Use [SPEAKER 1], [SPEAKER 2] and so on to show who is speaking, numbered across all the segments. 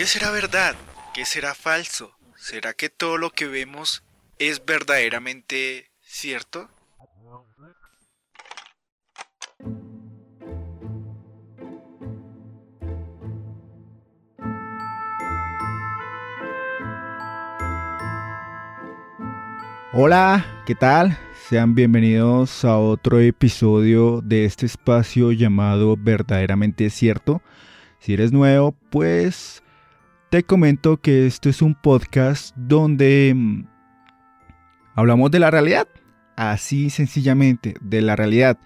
[SPEAKER 1] ¿Qué será verdad? ¿Qué será falso? ¿Será que todo lo que vemos es verdaderamente cierto?
[SPEAKER 2] Hola, ¿qué tal? Sean bienvenidos a otro episodio de este espacio llamado Verdaderamente Cierto. Si eres nuevo, pues te comento que esto es un podcast donde mm, hablamos de la realidad, así sencillamente, de la realidad.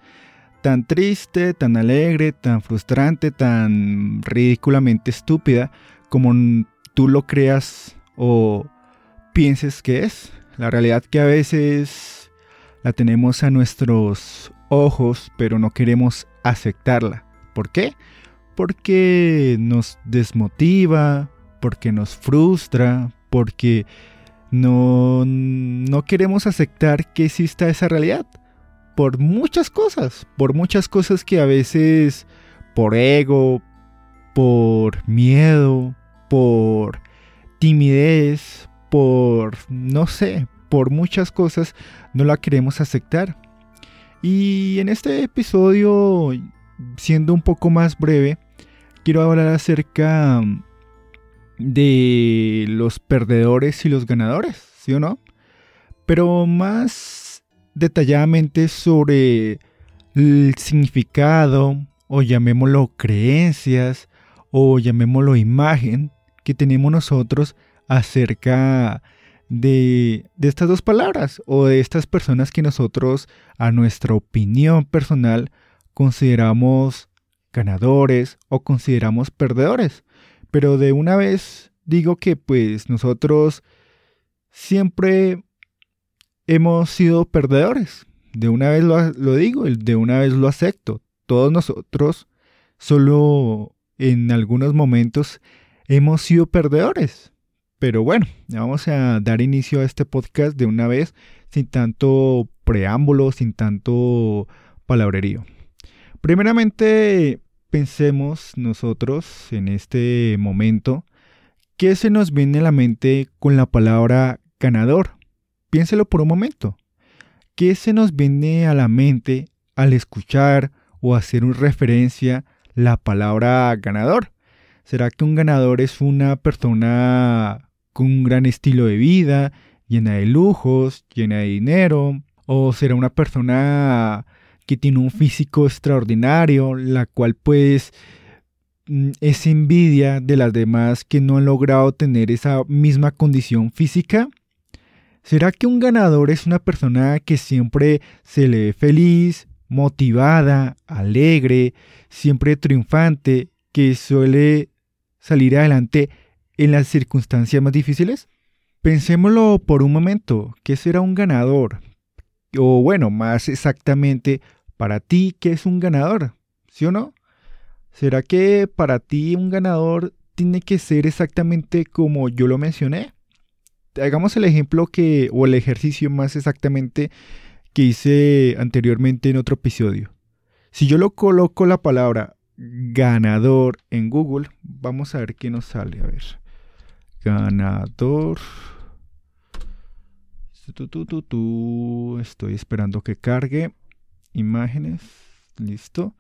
[SPEAKER 2] Tan triste, tan alegre, tan frustrante, tan ridículamente estúpida como tú lo creas o pienses que es. La realidad que a veces la tenemos a nuestros ojos, pero no queremos aceptarla. ¿Por qué? Porque nos desmotiva, porque nos frustra, porque no, no queremos aceptar que exista esa realidad. Por muchas cosas, por muchas cosas que a veces por ego, por miedo, por timidez, por, no sé, por muchas cosas no la queremos aceptar. Y en este episodio, siendo un poco más breve, quiero hablar acerca de los perdedores y los ganadores, ¿sí o no? Pero más detalladamente sobre el significado, o llamémoslo creencias, o llamémoslo imagen que tenemos nosotros acerca de, estas dos palabras o de estas personas que nosotros, a nuestra opinión personal, consideramos ganadores o consideramos perdedores. Pero de una vez digo que pues nosotros siempre hemos sido perdedores. De una vez lo, lo digo, de una vez lo acepto. Todos nosotros, solo en algunos momentos, hemos sido perdedores. Pero bueno, vamos a dar inicio a este podcast de una vez, sin tanto preámbulo, sin tanto palabrerío. Primeramente, pensemos nosotros en este momento, ¿qué se nos viene a la mente con la palabra ganador? Piénselo por un momento. ¿Qué se nos viene a la mente al escuchar o hacer una referencia la palabra ganador? ¿Será que un ganador es una persona con un gran estilo de vida, llena de lujos, llena de dinero, o será una persona que tiene un físico extraordinario, la cual pues mm, es envidia de las demás que no han logrado tener esa misma condición física? ¿Será que un ganador es una persona que siempre se le ve feliz, motivada, alegre, siempre triunfante, que suele salir adelante en las circunstancias más difíciles? Pensémoslo por un momento, ¿qué será un ganador? O bueno, más exactamente, para ti, ¿qué es un ganador? ¿Sí o no? ¿Será que para ti un ganador tiene que ser exactamente como yo lo mencioné? Hagamos el ejemplo que, o el ejercicio más exactamente que hice anteriormente en otro episodio. Si yo lo coloco la palabra ganador en Google, vamos a ver qué nos sale. A ver ganador. Estoy esperando que cargue imágenes. Listo.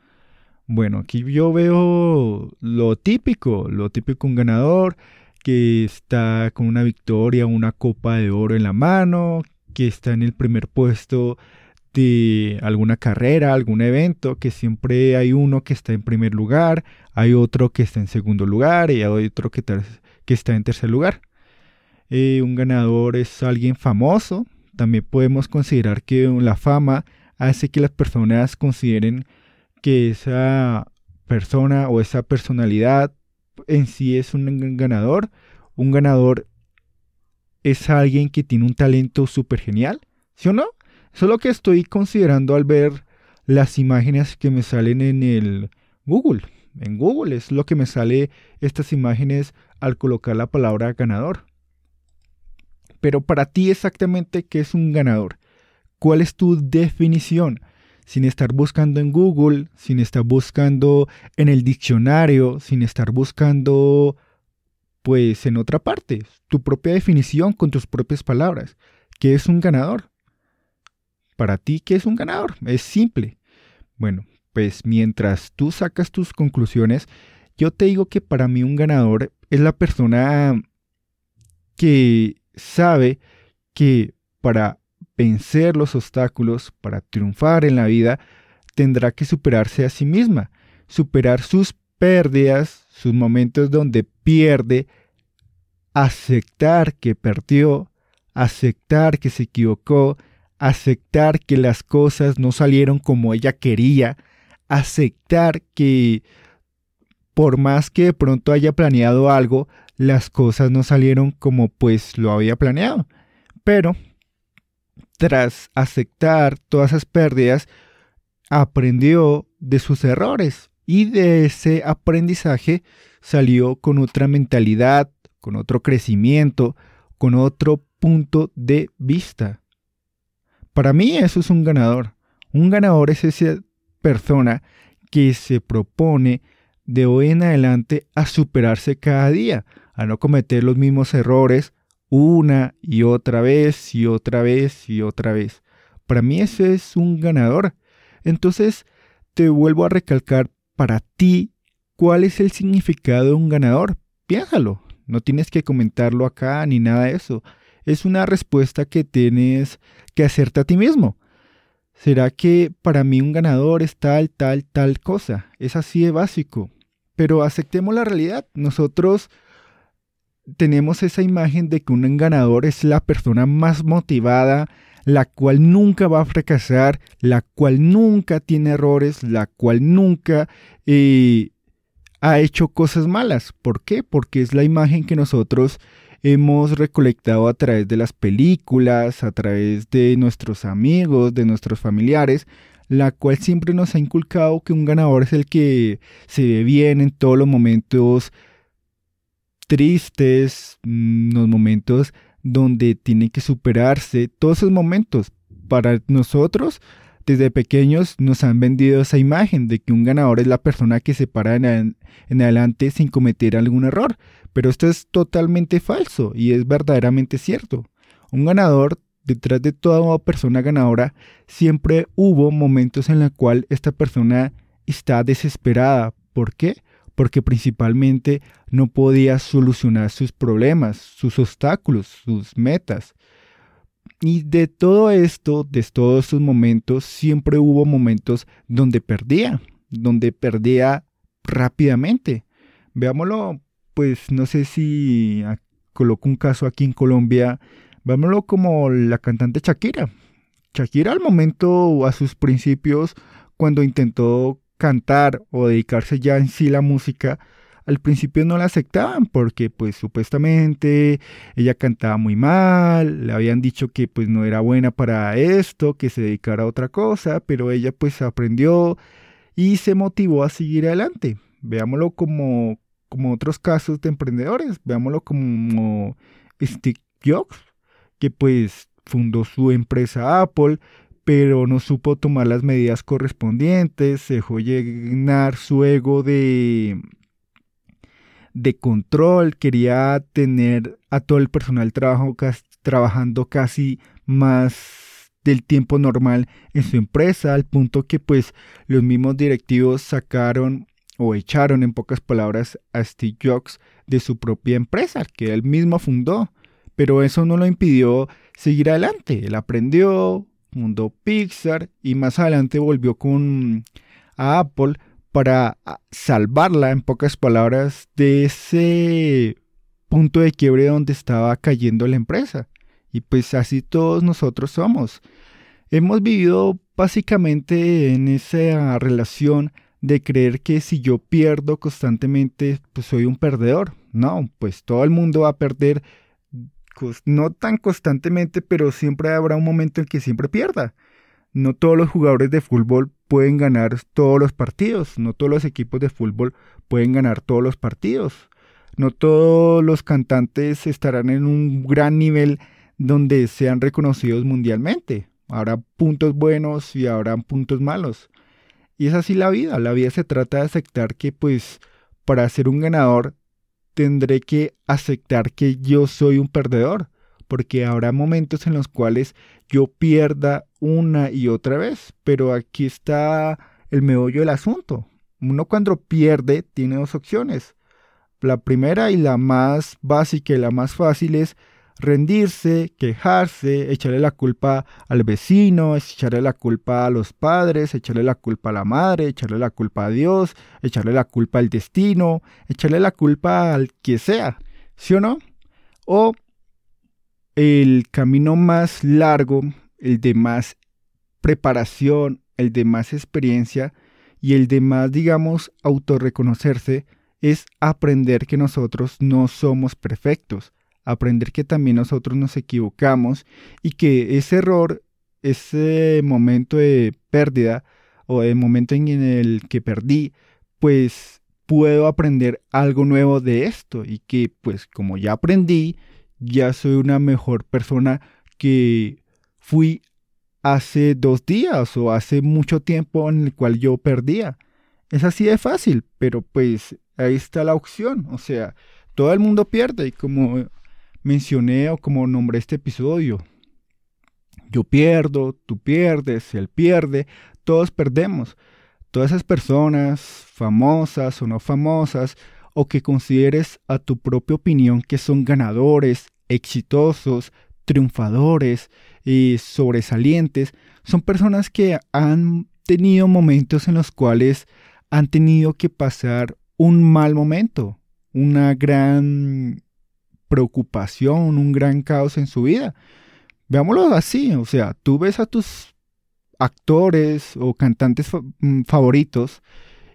[SPEAKER 2] Bueno, aquí yo veo lo típico, lo típico un ganador que está con una victoria, una copa de oro en la mano, que está en el primer puesto de alguna carrera, algún evento, que siempre hay uno que está en primer lugar, hay otro que está en segundo lugar y hay otro que, que está en tercer lugar. Eh, un ganador es alguien famoso. También podemos considerar que la fama hace que las personas consideren que esa persona o esa personalidad en sí es un ganador. Un ganador es alguien que tiene un talento súper genial, ¿sí o no? Eso es lo que estoy considerando al ver las imágenes que me salen en el Google. En Google es lo que me sale estas imágenes al colocar la palabra ganador. Pero para ti exactamente, ¿qué es un ganador? ¿Cuál es tu definición? Sin estar buscando en Google, sin estar buscando en el diccionario, sin estar buscando pues en otra parte, tu propia definición con tus propias palabras. ¿Qué es un ganador? Para ti, ¿qué es un ganador? Es simple. Bueno, pues mientras tú sacas tus conclusiones, yo te digo que para mí un ganador es la persona que sabe que para vencer los obstáculos, para triunfar en la vida, tendrá que superarse a sí misma, superar sus pérdidas, sus momentos donde pierde, aceptar que perdió, aceptar que se equivocó, aceptar que las cosas no salieron como ella quería, aceptar que por más que de pronto haya planeado algo, las cosas no salieron como pues lo había planeado. Pero tras aceptar todas esas pérdidas, aprendió de sus errores y de ese aprendizaje salió con otra mentalidad, con otro crecimiento, con otro punto de vista. Para mí eso es un ganador. Un ganador es esa persona que se propone de hoy en adelante a superarse cada día, a no cometer los mismos errores una y otra vez y otra vez y otra vez. Para mí ese es un ganador. Entonces, te vuelvo a recalcar para ti cuál es el significado de un ganador. Piénsalo. No tienes que comentarlo acá ni nada de eso. Es una respuesta que tienes que hacerte a ti mismo. ¿Será que para mí un ganador es tal, tal, tal cosa? Es así de básico. Pero aceptemos la realidad. Nosotros tenemos esa imagen de que un ganador es la persona más motivada, la cual nunca va a fracasar, la cual nunca tiene errores, la cual nunca eh, ha hecho cosas malas. ¿Por qué? Porque es la imagen que nosotros hemos recolectado a través de las películas, a través de nuestros amigos, de nuestros familiares, la cual siempre nos ha inculcado que un ganador es el que se ve bien en todos los momentos tristes, mm, los momentos donde tiene que superarse, todos esos momentos. Para nosotros, desde pequeños nos han vendido esa imagen de que un ganador es la persona que se para en, adelante sin cometer algún error. Pero esto es totalmente falso y es verdaderamente cierto. Un ganador, detrás de toda persona ganadora, siempre hubo momentos en los cuales esta persona está desesperada. ¿Por qué? Porque principalmente no podía solucionar sus problemas, sus obstáculos, sus metas. Y de todo esto, de todos esos momentos, siempre hubo momentos donde perdía, donde perdía rápidamente. Veámoslo, pues no sé si coloco un caso aquí en Colombia, veámoslo como la cantante Shakira. Shakira al momento, a sus principios, cuando intentó cantar o dedicarse ya en sí la música, al principio no la aceptaban porque pues supuestamente ella cantaba muy mal, le habían dicho que pues no era buena para esto, que se dedicara a otra cosa, pero ella pues aprendió y se motivó a seguir adelante. Veámoslo como, como otros casos de emprendedores, veámoslo como Steve Jobs, que pues fundó su empresa Apple, pero no supo tomar las medidas correspondientes, se dejó llenar su ego de, de control, quería tener a todo el personal trabajo, trabajando casi más del tiempo normal en su empresa, al punto que pues los mismos directivos sacaron o echaron en pocas palabras a Steve Jobs de su propia empresa, que él mismo fundó. Pero eso no lo impidió seguir adelante. Él aprendió, mundo Pixar y más adelante volvió con Apple para salvarla en pocas palabras de ese punto de quiebre donde estaba cayendo la empresa. Y pues así todos nosotros somos. Hemos vivido básicamente en esa relación de creer que si yo pierdo constantemente, pues soy un perdedor. No, pues todo el mundo va a perder no tan constantemente, pero siempre habrá un momento en que siempre pierda. No todos los jugadores de fútbol pueden ganar todos los partidos, no todos los equipos de fútbol pueden ganar todos los partidos. No todos los cantantes estarán en un gran nivel donde sean reconocidos mundialmente. Habrá puntos buenos y habrá puntos malos. Y es así la vida. La vida se trata de aceptar que pues para ser un ganador tendré que aceptar que yo soy un perdedor, porque habrá momentos en los cuales yo pierda una y otra vez, pero aquí está el meollo del asunto. Uno cuando pierde tiene dos opciones. La primera y la más básica y la más fácil es rendirse, quejarse, echarle la culpa al vecino, echarle la culpa a los padres, echarle la culpa a la madre, echarle la culpa a Dios, echarle la culpa al destino, echarle la culpa al que sea, ¿sí o no? O el camino más largo, el de más preparación, el de más experiencia y el de más, digamos, autorreconocerse, es aprender que nosotros no somos perfectos aprender que también nosotros nos equivocamos y que ese error, ese momento de pérdida o el momento en el que perdí, pues puedo aprender algo nuevo de esto y que pues como ya aprendí, ya soy una mejor persona que fui hace dos días o hace mucho tiempo en el cual yo perdía. Es así de fácil, pero pues ahí está la opción. O sea, todo el mundo pierde y como mencioné o como nombré este episodio. Yo pierdo, tú pierdes, él pierde, todos perdemos. Todas esas personas, famosas o no famosas, o que consideres a tu propia opinión que son ganadores, exitosos, triunfadores y sobresalientes, son personas que han tenido momentos en los cuales han tenido que pasar un mal momento, una gran preocupación, un gran caos en su vida. Veámoslo así, o sea, tú ves a tus actores o cantantes mm, favoritos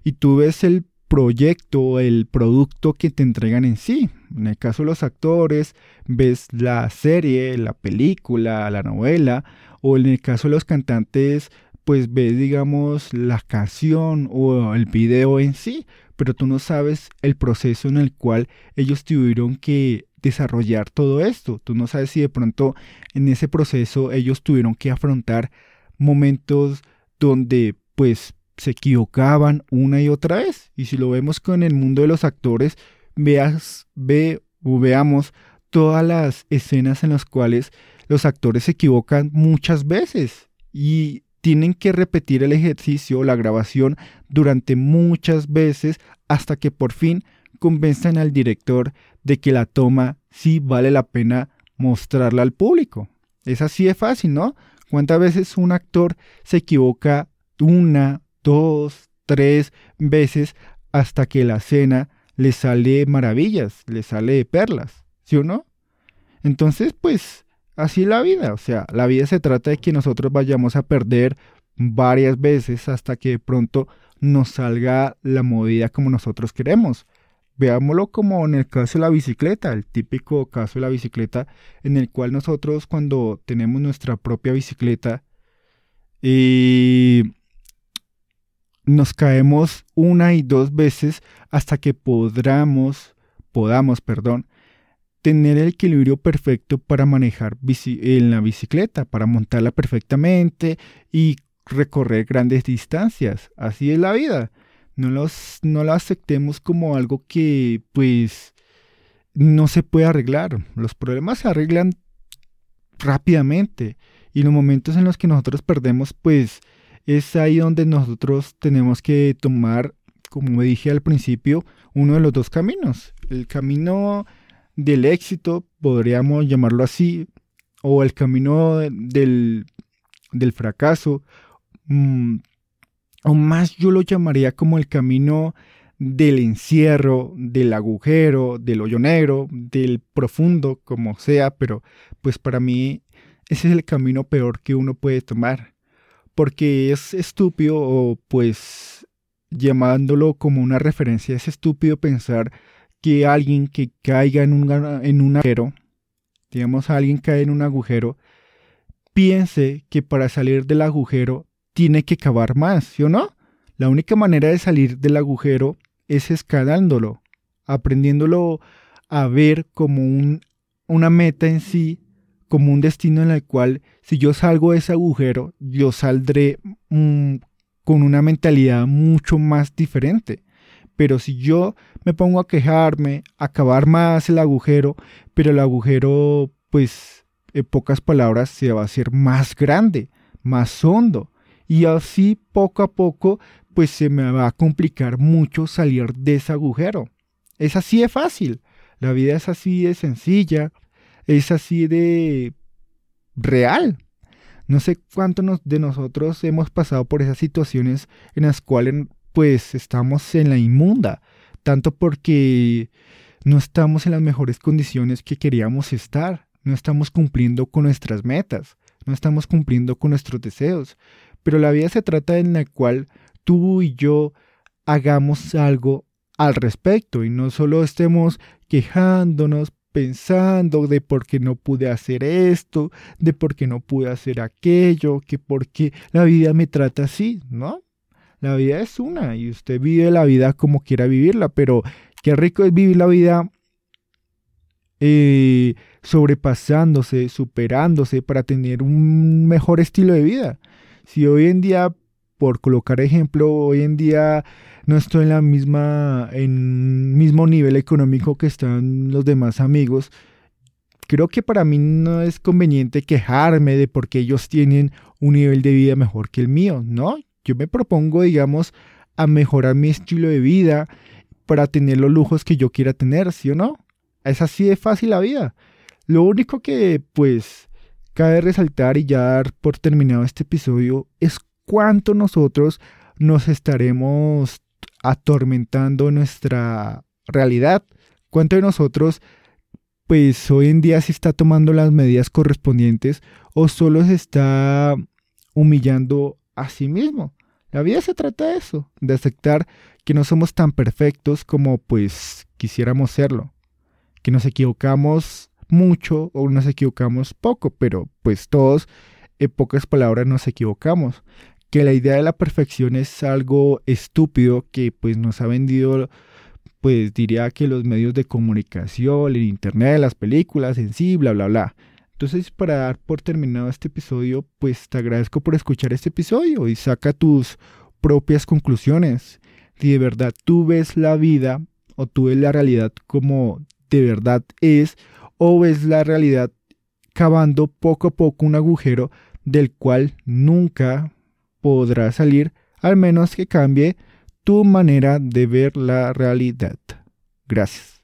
[SPEAKER 2] y tú ves el proyecto, el producto que te entregan en sí. En el caso de los actores, ves la serie, la película, la novela, o en el caso de los cantantes, pues ves, digamos, la canción o el video en sí, pero tú no sabes el proceso en el cual ellos tuvieron que desarrollar todo esto. Tú no sabes si de pronto en ese proceso ellos tuvieron que afrontar momentos donde pues se equivocaban una y otra vez. Y si lo vemos con el mundo de los actores, veas, ve o veamos todas las escenas en las cuales los actores se equivocan muchas veces y tienen que repetir el ejercicio, la grabación durante muchas veces hasta que por fin convenzan al director de que la toma sí vale la pena mostrarla al público. Es así de fácil, ¿no? ¿Cuántas veces un actor se equivoca una, dos, tres veces hasta que la escena le sale maravillas, le sale perlas, ¿sí o no? Entonces, pues, así la vida. O sea, la vida se trata de que nosotros vayamos a perder varias veces hasta que de pronto nos salga la movida como nosotros queremos. Veámoslo como en el caso de la bicicleta, el típico caso de la bicicleta, en el cual nosotros cuando tenemos nuestra propia bicicleta y nos caemos una y dos veces hasta que podamos, podamos, perdón, tener el equilibrio perfecto para manejar en la bicicleta, para montarla perfectamente y recorrer grandes distancias. Así es la vida no, los, no la aceptemos como algo que pues no se puede arreglar. Los problemas se arreglan rápidamente y los momentos en los que nosotros perdemos pues es ahí donde nosotros tenemos que tomar, como me dije al principio, uno de los dos caminos. El camino del éxito, podríamos llamarlo así, o el camino del, del fracaso, mm, o más yo lo llamaría como el camino del encierro, del agujero, del hoyo negro, del profundo, como sea, pero pues para mí ese es el camino peor que uno puede tomar, porque es estúpido o pues llamándolo como una referencia, es estúpido pensar que alguien que caiga en un, en un agujero, digamos alguien cae en un agujero, piense que para salir del agujero tiene que cavar más, ¿sí o no? La única manera de salir del agujero es escalándolo, aprendiéndolo a ver como un, una meta en sí, como un destino en el cual si yo salgo de ese agujero, yo saldré mm, con una mentalidad mucho más diferente. Pero si yo me pongo a quejarme, a acabar más el agujero, pero el agujero, pues, en pocas palabras, se va a hacer más grande, más hondo. Y así poco a poco, pues se me va a complicar mucho salir de ese agujero. Es así de fácil. La vida es así de sencilla. Es así de real. No sé cuántos de nosotros hemos pasado por esas situaciones en las cuales pues estamos en la inmunda, tanto porque no estamos en las mejores condiciones que queríamos estar, no estamos cumpliendo con nuestras metas, no estamos cumpliendo con nuestros deseos, pero la vida se trata en la cual tú y yo hagamos algo al respecto y no solo estemos quejándonos, pensando de por qué no pude hacer esto, de por qué no pude hacer aquello, que por qué la vida me trata así, ¿no? La vida es una y usted vive la vida como quiera vivirla, pero qué rico es vivir la vida eh, sobrepasándose, superándose para tener un mejor estilo de vida. Si hoy en día, por colocar ejemplo, hoy en día no estoy en la misma, en mismo nivel económico que están los demás amigos, creo que para mí no es conveniente quejarme de por qué ellos tienen un nivel de vida mejor que el mío, ¿no? Yo me propongo, digamos, a mejorar mi estilo de vida para tener los lujos que yo quiera tener, ¿sí o no? Es así de fácil la vida. Lo único que, pues, cabe resaltar y ya dar por terminado este episodio es cuánto nosotros nos estaremos atormentando nuestra realidad. ¿Cuánto de nosotros, pues hoy en día se está tomando las medidas correspondientes o solo se está humillando a sí mismo? La vida se trata de eso, de aceptar que no somos tan perfectos como pues quisiéramos serlo, que nos equivocamos mucho o nos equivocamos poco, pero pues todos en pocas palabras nos equivocamos que la idea de la perfección es algo estúpido que pues nos ha vendido pues diría que los medios de comunicación, el internet, las películas en sí, bla bla bla. Entonces, para dar por terminado este episodio, pues te agradezco por escuchar este episodio y saca tus propias conclusiones. Si de verdad tú ves la vida o tú ves la realidad como de verdad es, o ves la realidad cavando poco a poco un agujero del cual nunca podrá salir al menos que cambie tu manera de ver la realidad. Gracias.